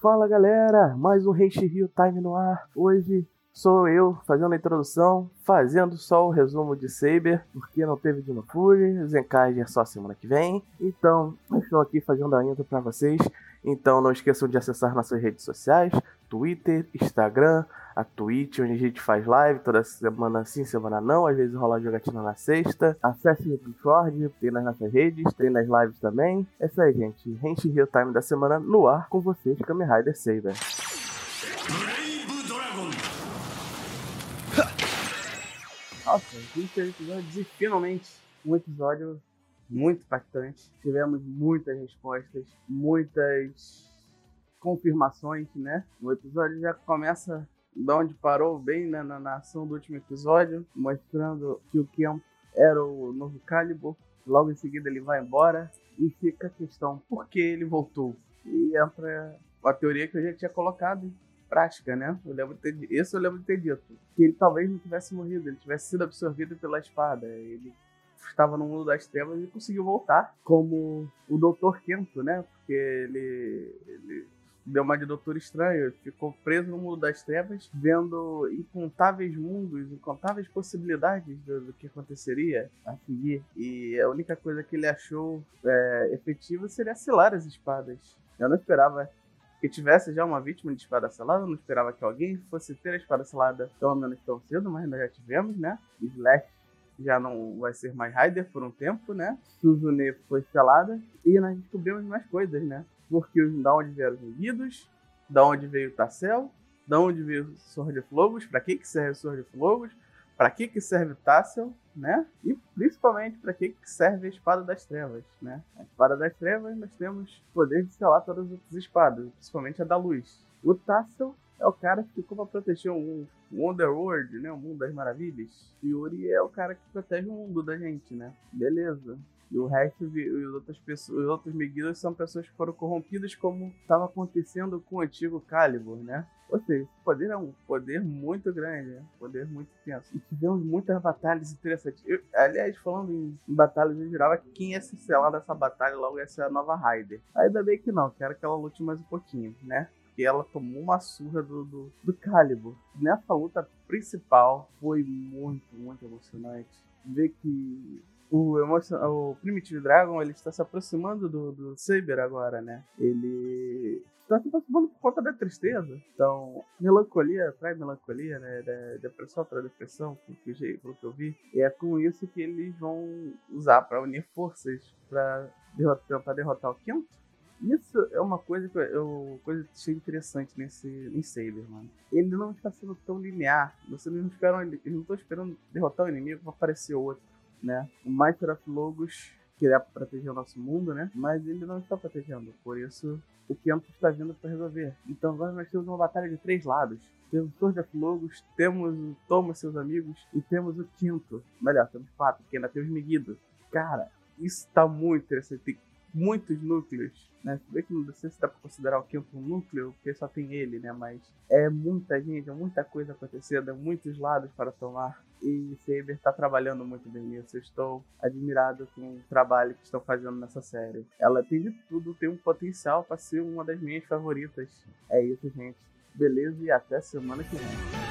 Fala galera, mais um Renchi Rio Time no ar. Hoje sou eu fazendo a introdução, fazendo só o resumo de Saber, porque não teve Dino Fury, Zenkaiger é só semana que vem. Então, estou aqui fazendo a intro para vocês. Então não esqueçam de acessar nossas redes sociais, Twitter, Instagram, a Twitch, onde a gente faz live toda semana sim, semana não, às vezes rola jogatina na sexta. Acesse o Discord, tem nas nossas redes, tem nas lives também. É isso aí, gente. Rente Real Time da semana no ar com vocês, Kamen Rider Saber. Nossa, 26 episódios e finalmente um episódio muito impactante. Tivemos muitas respostas, muitas confirmações, né? O episódio já começa da onde parou, bem né, na, na ação do último episódio, mostrando que o Kemp era o novo Calibur. Logo em seguida ele vai embora e fica a questão, por que ele voltou? E entra a teoria que eu já tinha colocado em prática, né? Eu lembro ter, esse eu lembro de ter dito. Que ele talvez não tivesse morrido, ele tivesse sido absorvido pela espada. Ele estava no mundo das trevas e conseguiu voltar como o Doutor Kento, né? Porque ele, ele deu uma de Doutor Estranho, ficou preso no mundo das trevas, vendo incontáveis mundos, incontáveis possibilidades do, do que aconteceria a seguir. E a única coisa que ele achou é, efetiva seria selar as espadas. Eu não esperava que tivesse já uma vítima de espada selada, eu não esperava que alguém fosse ter a espada selada pelo menos tão cedo, mas nós já tivemos, né? Slash já não vai ser mais Raider por um tempo, né? Suzune foi selada e nós descobrimos mais coisas, né? Porque da onde vieram os Unidos, da onde veio o Tassel, da onde veio o Sword of Logos, pra que que serve o Sword of Logos, pra que que serve o Tassel, né? E principalmente para que que serve a Espada das Trevas, né? A Espada das Trevas nós temos poder de selar todas as outras espadas, principalmente a da luz. O Tassel é o cara que ficou pra proteger o Wonderworld, né? O mundo das maravilhas. Yuri é o cara que protege o mundo da gente, né? Beleza. E o resto, os outras pessoas, os outros Megiddos são pessoas que foram corrompidas como estava acontecendo com o antigo Calibur, né? Ou seja, esse poder é um poder muito grande, né? um poder muito intenso. E tivemos muitas batalhas interessantes. Eu, aliás, falando em, em batalhas, eu jurava que quem ia se selar dessa batalha logo ia ser a nova Raider. Ainda bem que não, quero que ela lute mais um pouquinho, né? Porque ela tomou uma surra do, do, do Calibur. Nessa luta principal foi muito, muito emocionante. Ver que o, emotion... o Primitive Dragon ele está se aproximando do, do Saber agora, né? Ele está se aproximando por conta da tristeza. Então, melancolia atrai melancolia, né? Depressão atrai depressão, pelo que, pelo que eu vi. E é com isso que eles vão usar para unir forças para derrotar, derrotar o Quinto isso é uma coisa que eu coisa que achei interessante nesse em Saber, mano. Ele não está sendo tão linear. Você não espera, eles não estão esperando derrotar o inimigo para aparecer outro, né? O Master of Logos queria proteger o nosso mundo, né? Mas ele não está protegendo. Por isso, o Kento está vindo para resolver. Então agora nós temos uma batalha de três lados. Temos o Sword of Logos, temos o Thomas e seus amigos, e temos o Quinto. Melhor, temos quatro, porque ainda temos Megiddo. Cara, isso está muito interessante. Tem muitos núcleos, né? Bem que não sei se dá pra considerar o Quinto um núcleo, porque só tem ele, né? Mas é muita gente, é muita coisa acontecendo, é muitos lados para tomar. E Saber tá trabalhando muito bem nisso. Eu estou admirado com o trabalho que estão fazendo nessa série. Ela tem de tudo, tem um potencial para ser uma das minhas favoritas. É isso, gente. Beleza e até semana que vem.